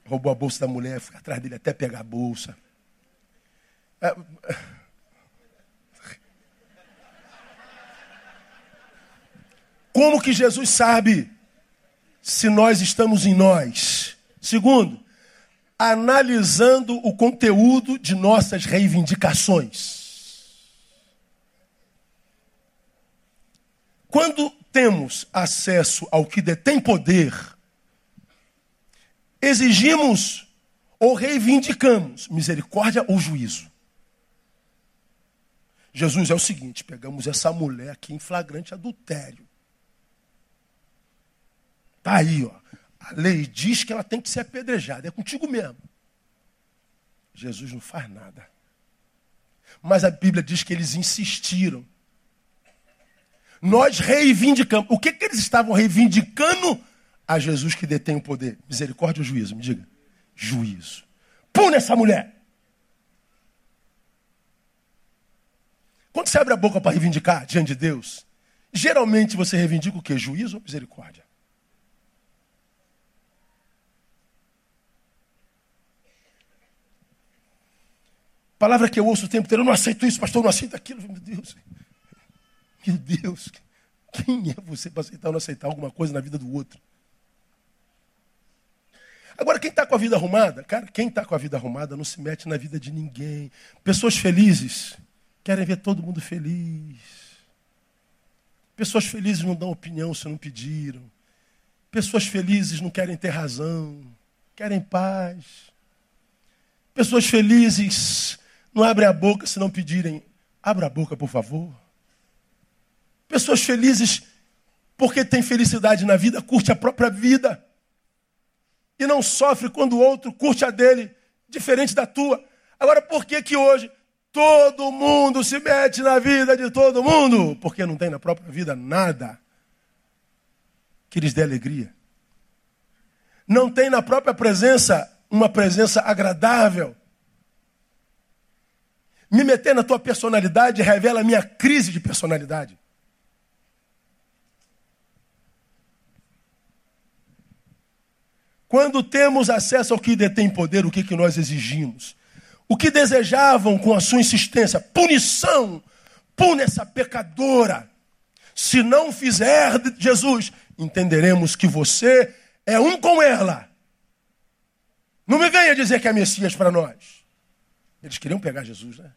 Roubou a bolsa da mulher, fui atrás dele até pegar a bolsa. É... Como que Jesus sabe se nós estamos em nós? Segundo, analisando o conteúdo de nossas reivindicações. Quando temos acesso ao que detém poder, exigimos ou reivindicamos misericórdia ou juízo. Jesus é o seguinte: pegamos essa mulher aqui em flagrante adultério. Está aí, ó. A lei diz que ela tem que ser apedrejada. É contigo mesmo. Jesus não faz nada. Mas a Bíblia diz que eles insistiram. Nós reivindicamos. O que, que eles estavam reivindicando a Jesus que detém o poder? Misericórdia ou juízo? Me diga. Juízo. Pune essa mulher. Quando você abre a boca para reivindicar diante de Deus, geralmente você reivindica o que? Juízo ou misericórdia? Palavra que eu ouço o tempo inteiro, eu não aceito isso, pastor, eu não aceito aquilo. Meu Deus. Meu Deus, quem é você para aceitar ou não aceitar alguma coisa na vida do outro? Agora, quem está com a vida arrumada, cara, quem está com a vida arrumada não se mete na vida de ninguém. Pessoas felizes querem ver todo mundo feliz. Pessoas felizes não dão opinião se não pediram. Pessoas felizes não querem ter razão, querem paz. Pessoas felizes não abrem a boca se não pedirem. Abra a boca, por favor. Pessoas felizes, porque têm felicidade na vida, curte a própria vida. E não sofre quando o outro curte a dele, diferente da tua. Agora, por que que hoje todo mundo se mete na vida de todo mundo? Porque não tem na própria vida nada que lhes dê alegria. Não tem na própria presença uma presença agradável. Me meter na tua personalidade revela a minha crise de personalidade. Quando temos acesso ao que detém poder, o que, que nós exigimos? O que desejavam com a sua insistência? Punição. Pune essa pecadora. Se não fizer, Jesus, entenderemos que você é um com ela. Não me venha dizer que é Messias para nós. Eles queriam pegar Jesus, né?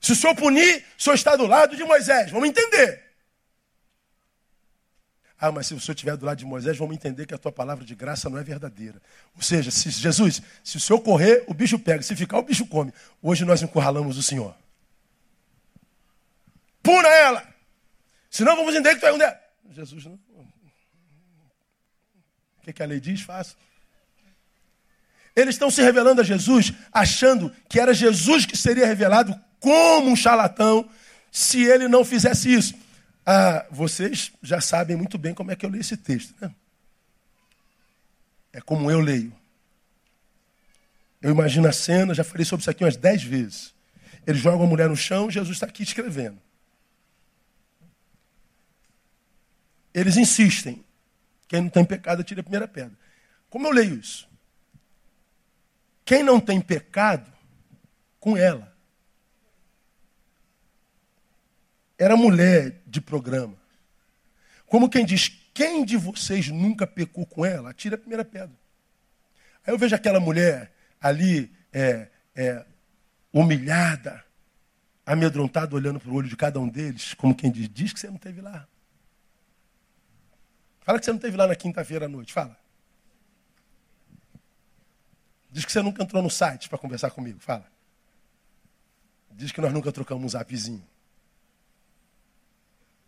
Se o senhor punir, o senhor está do lado de Moisés. Vamos entender. Ah, mas se o senhor estiver do lado de Moisés, vamos entender que a tua palavra de graça não é verdadeira. Ou seja, se Jesus, se o senhor correr, o bicho pega. Se ficar, o bicho come. Hoje nós encurralamos o senhor. Puna ela. Senão vamos entender que tu é um dela. Jesus não. O que, que a lei diz? Faça. Eles estão se revelando a Jesus, achando que era Jesus que seria revelado como um charlatão se ele não fizesse isso. Ah, vocês já sabem muito bem como é que eu leio esse texto. Né? É como eu leio. Eu imagino a cena, já falei sobre isso aqui umas dez vezes. Ele joga a mulher no chão, Jesus está aqui escrevendo. Eles insistem. Quem não tem pecado, tira a primeira pedra. Como eu leio isso? Quem não tem pecado, com ela. Era mulher de programa. Como quem diz, quem de vocês nunca pecou com ela? Atira a primeira pedra. Aí eu vejo aquela mulher ali, é, é, humilhada, amedrontada, olhando para o olho de cada um deles, como quem diz, diz que você não teve lá. Fala que você não teve lá na quinta-feira à noite, fala. Diz que você nunca entrou no site para conversar comigo, fala. Diz que nós nunca trocamos um zapzinho.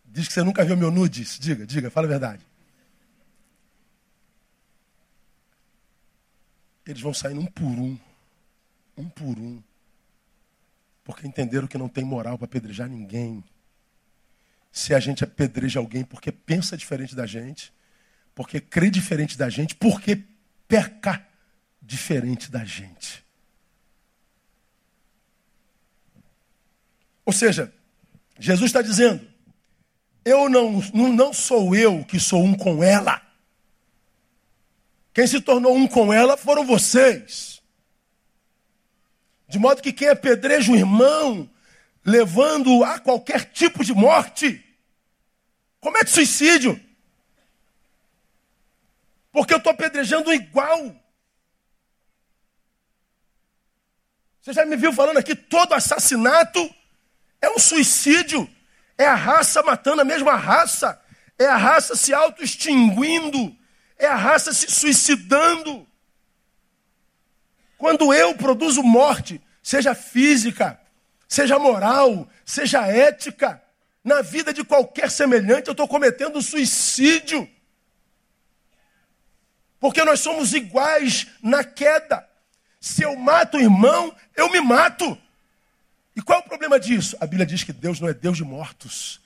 Diz que você nunca viu meu nudes. Diga, diga, fala a verdade. Eles vão saindo um por um. Um por um. Porque entenderam que não tem moral para apedrejar ninguém. Se a gente apedreja alguém porque pensa diferente da gente, porque crê diferente da gente, porque peca diferente da gente. Ou seja, Jesus está dizendo: eu não, não sou eu que sou um com ela. Quem se tornou um com ela foram vocês. De modo que quem apedreja o irmão, levando a qualquer tipo de morte, comete suicídio. Porque eu estou apedrejando igual. Você já me viu falando aqui, todo assassinato é um suicídio. É a raça matando a mesma raça. É a raça se auto-extinguindo. É a raça se suicidando. Quando eu produzo morte, seja física, seja moral, seja ética, na vida de qualquer semelhante, eu estou cometendo suicídio. Porque nós somos iguais na queda. Se eu mato o irmão, eu me mato. E qual é o problema disso? A Bíblia diz que Deus não é Deus de mortos.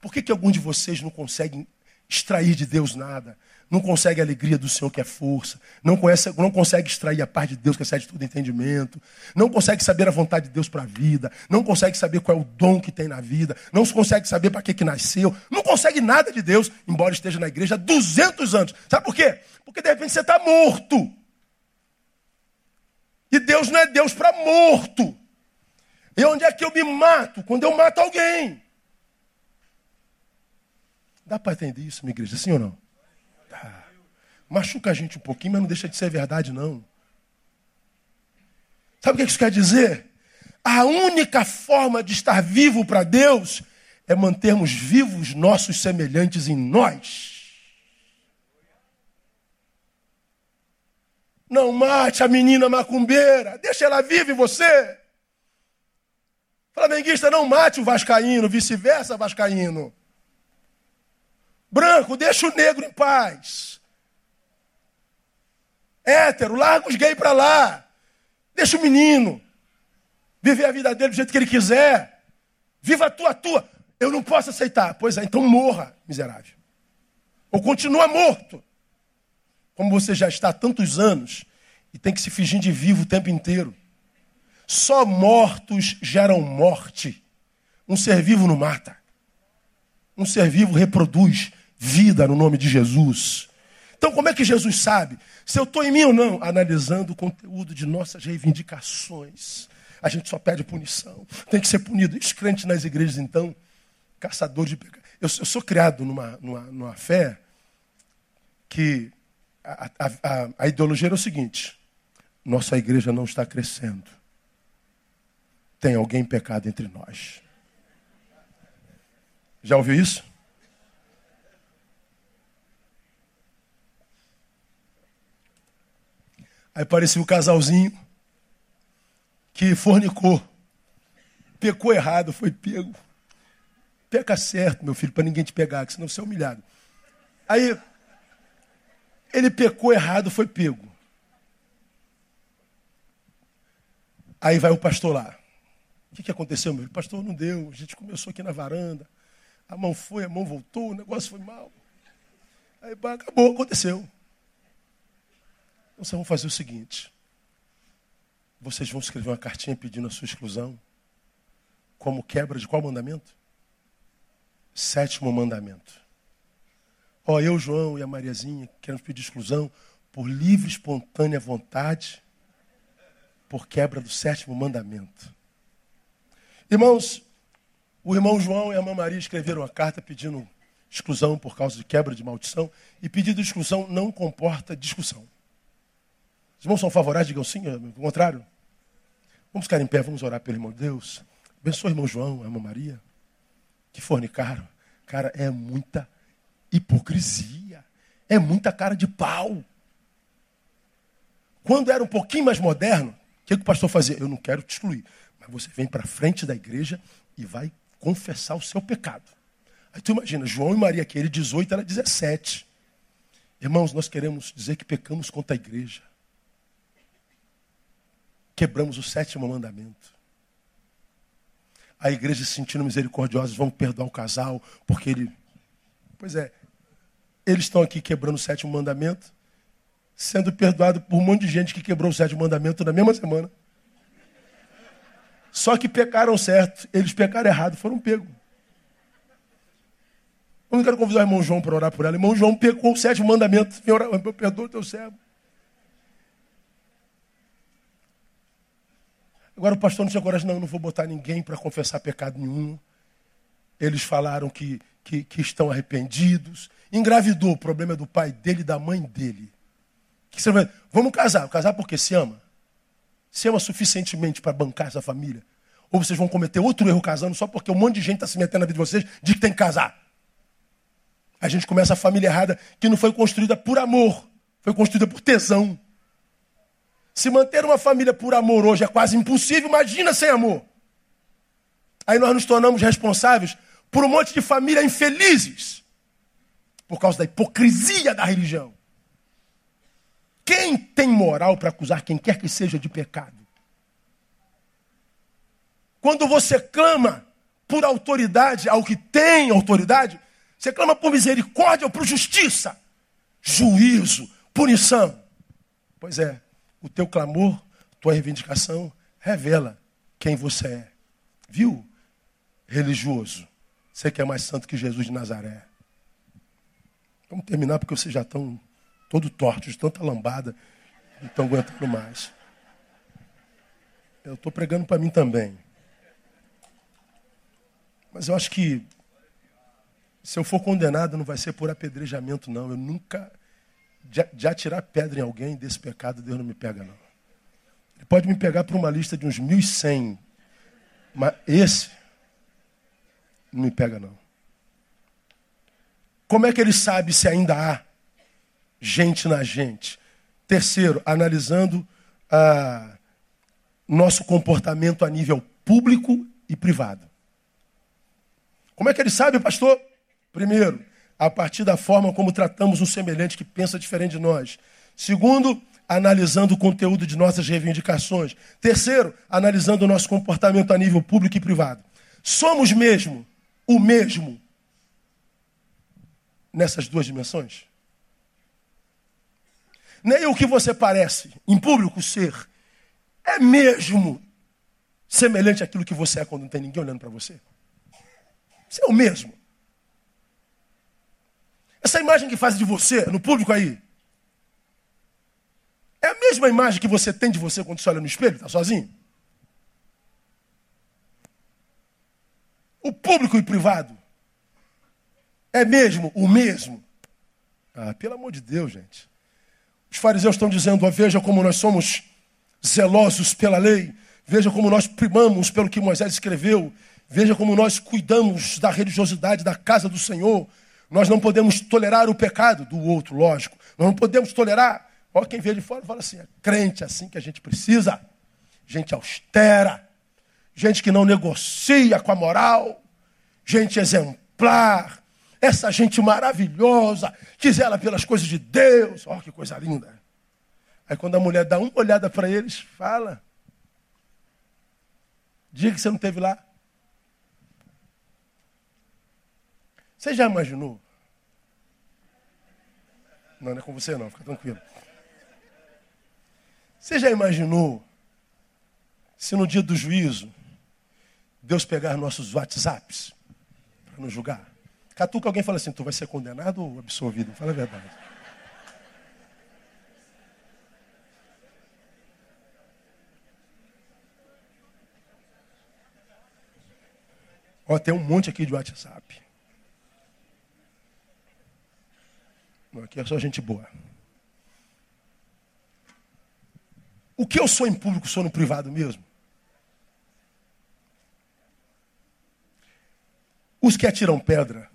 Por que, que algum de vocês não conseguem extrair de Deus nada? Não consegue a alegria do Senhor, que é força. Não, conhece, não consegue extrair a paz de Deus, que excede todo entendimento. Não consegue saber a vontade de Deus para a vida. Não consegue saber qual é o dom que tem na vida. Não consegue saber para que, que nasceu. Não consegue nada de Deus, embora esteja na igreja há 200 anos. Sabe por quê? Porque de repente você está morto. E Deus não é Deus para morto. E onde é que eu me mato? Quando eu mato alguém. Dá para entender isso, minha igreja? Sim ou não? Tá. Machuca a gente um pouquinho, mas não deixa de ser verdade, não. Sabe o que isso quer dizer? A única forma de estar vivo para Deus é mantermos vivos nossos semelhantes em nós. Não mate a menina macumbeira, deixa ela viva em você. Flamenguista, não mate o vascaíno, vice-versa, vascaíno. Branco, deixa o negro em paz. Hétero, larga os gays para lá. Deixa o menino viver a vida dele do jeito que ele quiser. Viva a tua, a tua. Eu não posso aceitar. Pois é, então morra, miserável. Ou continua morto. Como você já está há tantos anos e tem que se fingir de vivo o tempo inteiro. Só mortos geram morte. Um ser vivo não mata. Um ser vivo reproduz vida no nome de Jesus. Então, como é que Jesus sabe se eu estou em mim ou não? Analisando o conteúdo de nossas reivindicações. A gente só pede punição. Tem que ser punido. Os crentes nas igrejas, então, caçador de pecado. Eu, eu, sou criado numa, numa, numa fé que a, a, a ideologia era o seguinte: nossa igreja não está crescendo. Tem alguém pecado entre nós. Já ouviu isso? Aí parecia o um casalzinho que fornicou, pecou errado, foi pego. Peca certo, meu filho, para ninguém te pegar, que senão você é humilhado. Aí ele pecou errado, foi pego. Aí vai o pastor lá. O que, que aconteceu, meu? O pastor não deu. A gente começou aqui na varanda. A mão foi, a mão voltou, o negócio foi mal. Aí acabou, aconteceu. Então vocês vão fazer o seguinte. Vocês vão escrever uma cartinha pedindo a sua exclusão. Como quebra de qual mandamento? Sétimo mandamento. Ó, eu, João e a Mariazinha queremos pedir exclusão por livre, espontânea vontade, por quebra do sétimo mandamento. Irmãos, o irmão João e a irmã Maria escreveram uma carta pedindo exclusão por causa de quebra de maldição, e pedido de exclusão não comporta discussão. Os irmãos são favoráveis, digam sim, é o contrário. Vamos ficar em pé, vamos orar pelo irmão de Deus. Abençoe o irmão João, a irmã Maria, que fornicaram. Cara, é muita hipocrisia. É muita cara de pau. Quando era um pouquinho mais moderno, o que, que o pastor fazia? Eu não quero te excluir, mas você vem para frente da igreja e vai confessar o seu pecado. Aí tu imagina, João e Maria, que ele 18, era 17. Irmãos, nós queremos dizer que pecamos contra a igreja. Quebramos o sétimo mandamento. A igreja se sentindo misericordiosa, vamos perdoar o casal, porque ele. Pois é, eles estão aqui quebrando o sétimo mandamento, sendo perdoado por um monte de gente que quebrou o sétimo mandamento na mesma semana. Só que pecaram certo, eles pecaram errado, foram pegos. Eu não quero convidar o irmão João para orar por ela. O irmão João pecou o sétimo mandamento. Orar, perdoa o teu servo. Agora o pastor não tinha coragem, não, não vou botar ninguém para confessar pecado nenhum. Eles falaram que, que, que, estão arrependidos. Engravidou, o problema é do pai dele e da mãe dele. Que você vai, vamos casar. Casar porque se ama. Se ama suficientemente para bancar essa família. Ou vocês vão cometer outro erro casando só porque um monte de gente está se metendo na vida de vocês de que tem que casar. A gente começa a família errada que não foi construída por amor, foi construída por tesão. Se manter uma família por amor hoje é quase impossível, imagina sem amor. Aí nós nos tornamos responsáveis por um monte de família infelizes por causa da hipocrisia da religião. Quem tem moral para acusar quem quer que seja de pecado? Quando você clama por autoridade ao que tem autoridade, você clama por misericórdia ou por justiça, juízo, punição. Pois é, o teu clamor, tua reivindicação revela quem você é. Viu? Religioso. Você que é mais santo que Jesus de Nazaré. Vamos terminar porque vocês já estão todo tortos, de tanta lambada, não estão aguentando mais. Eu estou pregando para mim também. Mas eu acho que se eu for condenado não vai ser por apedrejamento, não. Eu nunca. De, atirar pedra em alguém desse pecado, Deus não me pega, não. Ele pode me pegar por uma lista de uns 1.100. Mas esse não me pega, não. Como é que ele sabe se ainda há gente na gente? Terceiro, analisando ah, nosso comportamento a nível público e privado. Como é que ele sabe, pastor? Primeiro, a partir da forma como tratamos um semelhante que pensa diferente de nós. Segundo, analisando o conteúdo de nossas reivindicações. Terceiro, analisando o nosso comportamento a nível público e privado. Somos mesmo o mesmo nessas duas dimensões? Nem o que você parece em público ser é mesmo semelhante àquilo que você é quando não tem ninguém olhando para você. Você é o mesmo. Essa imagem que faz de você no público aí é a mesma imagem que você tem de você quando você olha no espelho, está sozinho? O público e privado é mesmo o mesmo? Ah, pelo amor de Deus, gente. Os fariseus estão dizendo: ah, veja como nós somos zelosos pela lei, veja como nós primamos pelo que Moisés escreveu, veja como nós cuidamos da religiosidade da casa do Senhor. Nós não podemos tolerar o pecado do outro, lógico. Nós não podemos tolerar. Olha quem vê de fora fala assim: é crente assim que a gente precisa. Gente austera, gente que não negocia com a moral, gente exemplar, essa gente maravilhosa, que zela pelas coisas de Deus. Olha que coisa linda. Aí quando a mulher dá uma olhada para eles, fala. Diga que você não teve lá. Você já imaginou? Não, não é com você não, fica tranquilo. Você já imaginou se no dia do juízo Deus pegar nossos WhatsApps para nos julgar? Catuca alguém fala assim, tu vai ser condenado ou absolvido? Fala a verdade. Ó, tem um monte aqui de WhatsApp. Aqui é só gente boa. O que eu sou em público, sou no privado mesmo? Os que atiram pedra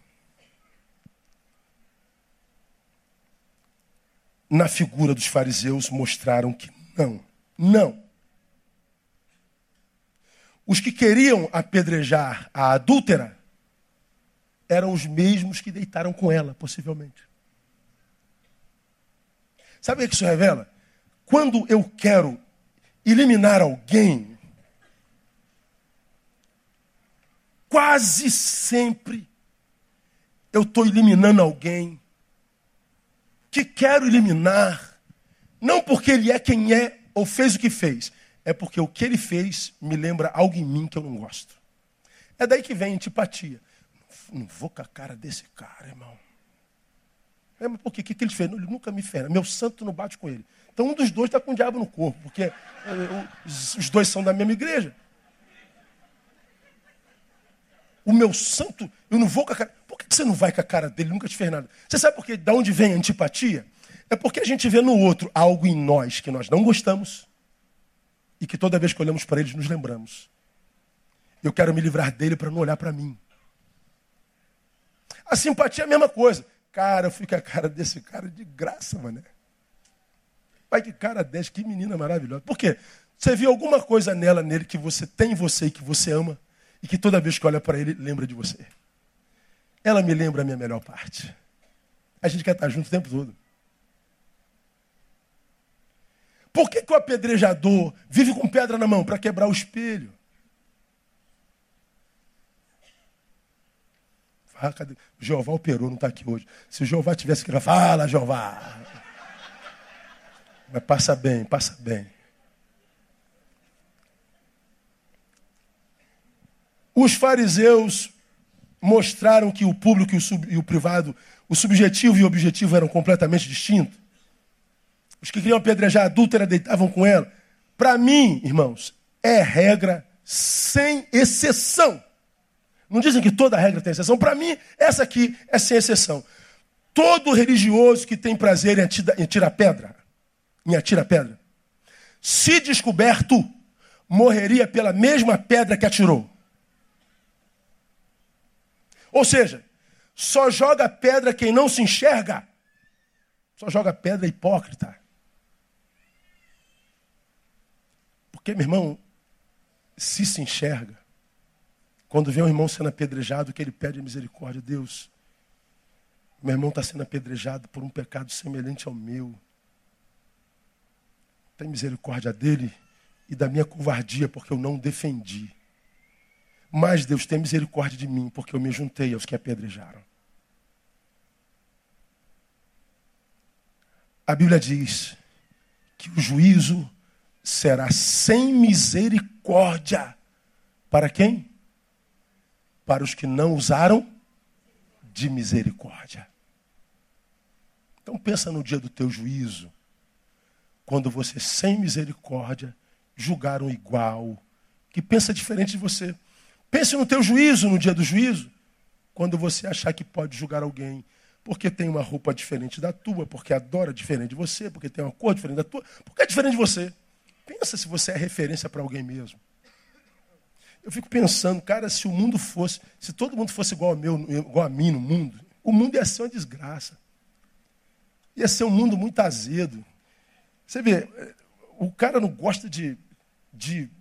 na figura dos fariseus mostraram que não, não. Os que queriam apedrejar a adúltera eram os mesmos que deitaram com ela, possivelmente. Sabe o que isso revela? Quando eu quero eliminar alguém, quase sempre eu estou eliminando alguém que quero eliminar, não porque ele é quem é ou fez o que fez, é porque o que ele fez me lembra algo em mim que eu não gosto. É daí que vem antipatia. Não vou com a cara desse cara, irmão. É, mas por quê? O que, que ele fez? Ele nunca me fere. Meu santo não bate com ele. Então um dos dois está com o diabo no corpo, porque é, os dois são da mesma igreja. O meu santo, eu não vou com a cara. Por que você não vai com a cara dele? Nunca te fez nada. Você sabe por quê? Da onde vem a antipatia? É porque a gente vê no outro algo em nós que nós não gostamos e que toda vez que olhamos para ele nos lembramos. Eu quero me livrar dele para não olhar para mim. A simpatia é a mesma coisa. Cara, eu fui com a cara desse cara de graça, mané. Pai, que cara desse, que menina maravilhosa. Por quê? Você viu alguma coisa nela, nele, que você tem em você e que você ama, e que toda vez que olha para ele, lembra de você. Ela me lembra a minha melhor parte. A gente quer estar junto o tempo todo. Por que, que o apedrejador vive com pedra na mão? Para quebrar o espelho. Ah, cadê? Jeová operou, não está aqui hoje. Se o Jeová tivesse que fala, Jeová. Mas passa bem, passa bem. Os fariseus mostraram que o público e o, sub, e o privado, o subjetivo e o objetivo eram completamente distintos. Os que queriam apedrejar a adúltera deitavam com ela. Para mim, irmãos, é regra sem exceção. Não dizem que toda regra tem exceção. Para mim, essa aqui é sem exceção. Todo religioso que tem prazer em tirar pedra em atira pedra, se descoberto, morreria pela mesma pedra que atirou. Ou seja, só joga pedra quem não se enxerga. Só joga pedra hipócrita. Porque, meu irmão, se se enxerga, quando vê um irmão sendo apedrejado, que ele pede misericórdia, Deus, meu irmão está sendo apedrejado por um pecado semelhante ao meu. Tem misericórdia dele e da minha covardia, porque eu não defendi. Mas Deus tem misericórdia de mim, porque eu me juntei aos que apedrejaram. A Bíblia diz que o juízo será sem misericórdia. Para quem? Para os que não usaram de misericórdia. Então pensa no dia do teu juízo quando você, sem misericórdia, julgar um igual, que pensa diferente de você. Pense no teu juízo, no dia do juízo, quando você achar que pode julgar alguém porque tem uma roupa diferente da tua, porque adora diferente de você, porque tem uma cor diferente da tua, porque é diferente de você. Pensa se você é referência para alguém mesmo. Eu fico pensando, cara, se o mundo fosse, se todo mundo fosse igual, ao meu, igual a mim no mundo, o mundo ia ser uma desgraça. Ia ser um mundo muito azedo. Você vê, o cara não gosta de, de,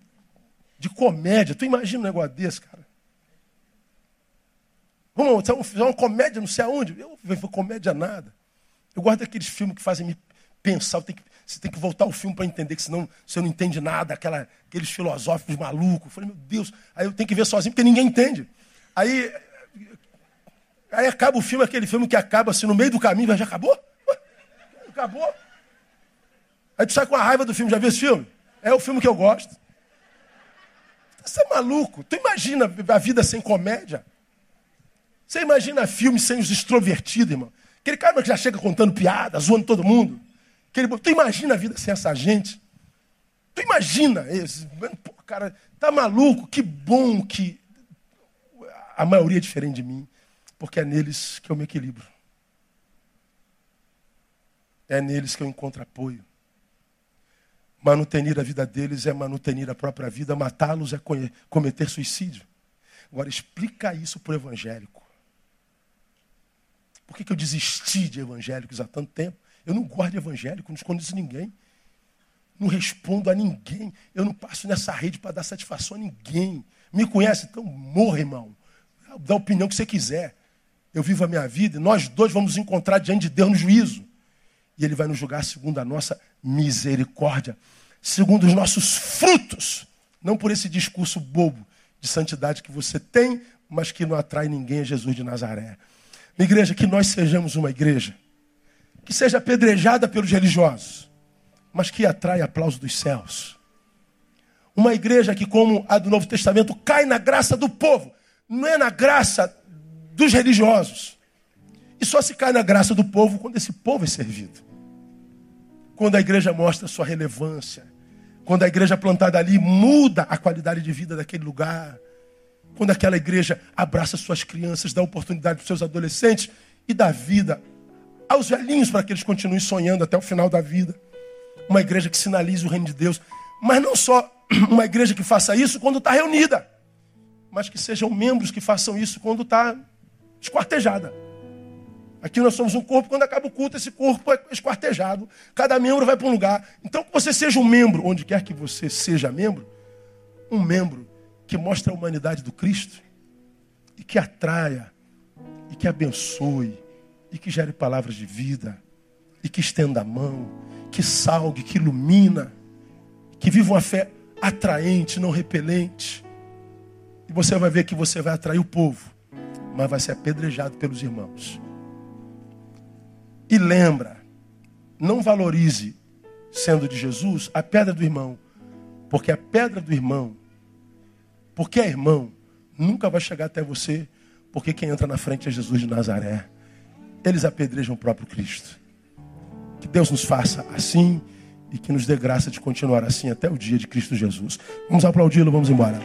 de comédia. Tu imagina um negócio desse, cara? Vamos fazer uma comédia não sei aonde? Eu não vou comédia nada. Eu gosto daqueles filmes que fazem me pensar. Que, você tem que voltar o filme para entender, que senão você não entende nada. Aquela, aqueles filosóficos malucos. Eu falei, meu Deus, aí eu tenho que ver sozinho, porque ninguém entende. Aí, aí acaba o filme, aquele filme que acaba assim no meio do caminho, já acabou? Acabou? Aí tu sai com a raiva do filme, já viu esse filme? É o filme que eu gosto. Você é maluco? Tu imagina a vida sem comédia? Você imagina filme sem os extrovertidos, irmão? Aquele cara que já chega contando piada, zoando todo mundo. Aquele... Tu imagina a vida sem essa gente? Tu imagina esse? Pô, cara, tá maluco? Que bom que a maioria é diferente de mim, porque é neles que eu me equilibro. É neles que eu encontro apoio. Manutenir a vida deles é manutenir a própria vida, matá-los é cometer suicídio. Agora, explica isso para o evangélico. Por que, que eu desisti de evangélicos há tanto tempo? Eu não de evangélico, não escondo isso ninguém. Não respondo a ninguém. Eu não passo nessa rede para dar satisfação a ninguém. Me conhece? Então morra, irmão. Dá a opinião que você quiser. Eu vivo a minha vida e nós dois vamos encontrar diante de Deus no juízo. E Ele vai nos julgar segundo a nossa misericórdia, segundo os nossos frutos, não por esse discurso bobo de santidade que você tem, mas que não atrai ninguém a Jesus de Nazaré. Minha igreja, que nós sejamos uma igreja que seja apedrejada pelos religiosos, mas que atrai aplauso dos céus. Uma igreja que, como a do Novo Testamento, cai na graça do povo, não é na graça dos religiosos. E só se cai na graça do povo quando esse povo é servido. Quando a igreja mostra sua relevância. Quando a igreja plantada ali muda a qualidade de vida daquele lugar. Quando aquela igreja abraça suas crianças, dá oportunidade para seus adolescentes e dá vida aos velhinhos para que eles continuem sonhando até o final da vida. Uma igreja que sinalize o reino de Deus. Mas não só uma igreja que faça isso quando está reunida, mas que sejam membros que façam isso quando está esquartejada. Aqui nós somos um corpo, quando acaba o culto, esse corpo é esquartejado. Cada membro vai para um lugar. Então, que você seja um membro, onde quer que você seja membro, um membro que mostre a humanidade do Cristo e que atraia, e que abençoe, e que gere palavras de vida, e que estenda a mão, que salgue, que ilumina, que viva uma fé atraente, não repelente. E você vai ver que você vai atrair o povo, mas vai ser apedrejado pelos irmãos. E lembra, não valorize, sendo de Jesus, a pedra do irmão. Porque a pedra do irmão, porque é irmão, nunca vai chegar até você, porque quem entra na frente é Jesus de Nazaré. Eles apedrejam o próprio Cristo. Que Deus nos faça assim e que nos dê graça de continuar assim até o dia de Cristo Jesus. Vamos aplaudi-lo, vamos embora.